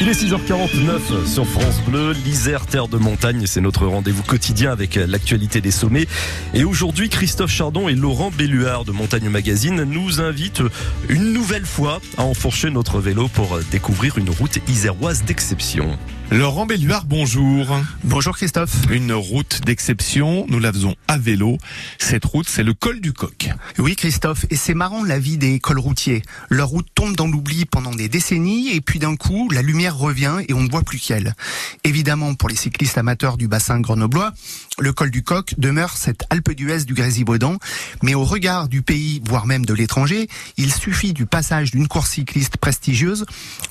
Il est 6h49 sur France Bleu, l'Isère, terre de montagne, c'est notre rendez-vous quotidien avec l'actualité des sommets. Et aujourd'hui, Christophe Chardon et Laurent Belluard de Montagne Magazine nous invitent une nouvelle fois à enfourcher notre vélo pour découvrir une route iséroise d'exception. Laurent Belluard, bonjour. Bonjour Christophe. Une route d'exception, nous la faisons à vélo. Cette route, c'est le col du coq. Oui Christophe, et c'est marrant la vie des cols routiers. Leur route tombe dans l'oubli pendant des décennies et puis d'un coup, la lumière revient et on ne voit plus qu'elle. Évidemment, pour les cyclistes amateurs du bassin grenoblois, le col du coq demeure cette Alpe d'Huez du Grésivaudan, mais au regard du pays, voire même de l'étranger, il suffit du passage d'une course cycliste prestigieuse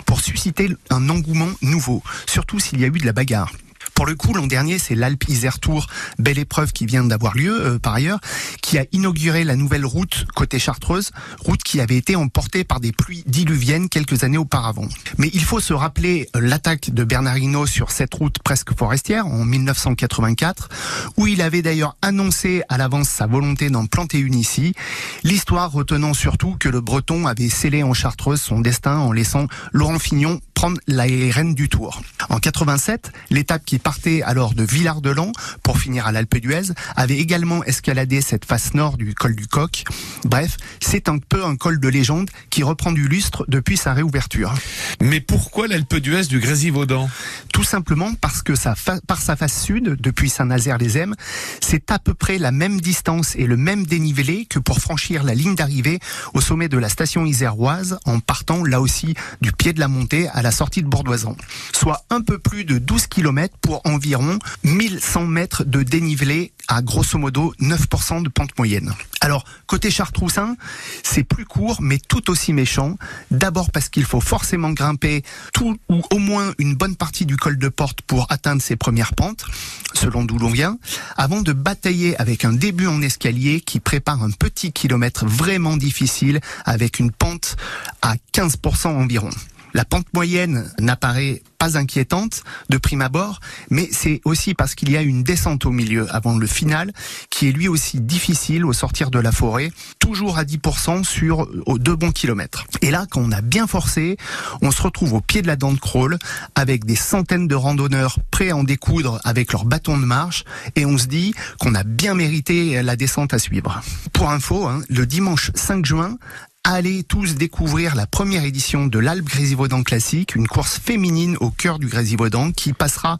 pour susciter un engouement nouveau, surtout s'il y a eu de la bagarre. Pour le coup, l'an dernier, c'est l'Alpe Isère Tour, belle épreuve qui vient d'avoir lieu euh, par ailleurs, qui a inauguré la nouvelle route côté Chartreuse, route qui avait été emportée par des pluies diluviennes quelques années auparavant. Mais il faut se rappeler euh, l'attaque de Bernard Hinault sur cette route presque forestière en 1984, où il avait d'ailleurs annoncé à l'avance sa volonté d'en planter une ici. L'histoire retenant surtout que le Breton avait scellé en Chartreuse son destin en laissant Laurent Fignon prendre rênes du Tour. En 87, l'étape qui partait alors de Villard-de-Lans pour finir à l'Alpe d'Huez avait également escaladé cette face nord du col du Coq. Bref, c'est un peu un col de légende qui reprend du lustre depuis sa réouverture. Mais pourquoi l'Alpe d'Huez du Grésivaudan? Tout simplement parce que ça, par sa face sud, depuis Saint-Nazaire-les-Aismes, c'est à peu près la même distance et le même dénivelé que pour franchir la ligne d'arrivée au sommet de la station iséroise en partant là aussi du pied de la montée à la sortie de Bourdoisan, soit un peu plus de 12 km pour environ 1100 mètres de dénivelé à grosso modo 9% de pente moyenne. Alors, côté Chartroussin, c'est plus court mais tout aussi méchant. D'abord parce qu'il faut forcément grimper tout ou au moins une bonne partie du col de porte pour atteindre ses premières pentes, selon d'où l'on vient, avant de batailler avec un début en escalier qui prépare un petit kilomètre vraiment difficile avec une pente à 15% environ. La pente moyenne n'apparaît pas inquiétante de prime abord, mais c'est aussi parce qu'il y a une descente au milieu avant le final qui est lui aussi difficile au sortir de la forêt, toujours à 10% sur deux bons kilomètres. Et là, quand on a bien forcé, on se retrouve au pied de la dent de crawl avec des centaines de randonneurs prêts à en découdre avec leur bâton de marche et on se dit qu'on a bien mérité la descente à suivre. Pour info, hein, le dimanche 5 juin, allez tous découvrir la première édition de l'Alpe Grésivaudan Classique, une course féminine au cœur du Grésivaudan qui passera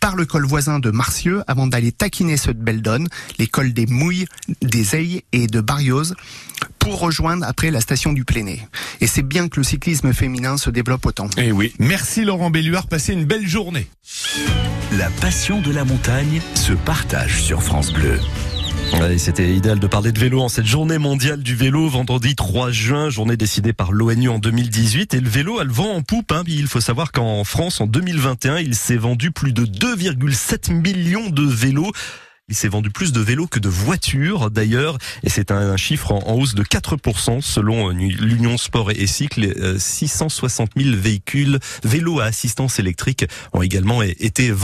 par le col voisin de Marcieux avant d'aller taquiner ceux de Beldon, les cols des Mouilles, des Ailles et de Barriose pour rejoindre après la station du Pléné. Et c'est bien que le cyclisme féminin se développe autant. Eh oui. Merci Laurent Belluard, passez une belle journée. La passion de la montagne se partage sur France Bleu. C'était idéal de parler de vélo en cette journée mondiale du vélo, vendredi 3 juin, journée décidée par l'ONU en 2018. Et le vélo a le en poupe. Hein. Il faut savoir qu'en France, en 2021, il s'est vendu plus de 2,7 millions de vélos. Il s'est vendu plus de vélos que de voitures d'ailleurs, et c'est un, chiffre en, hausse de 4% selon l'Union Sport et Cycle. 660 000 véhicules, vélos à assistance électrique ont également été vendus.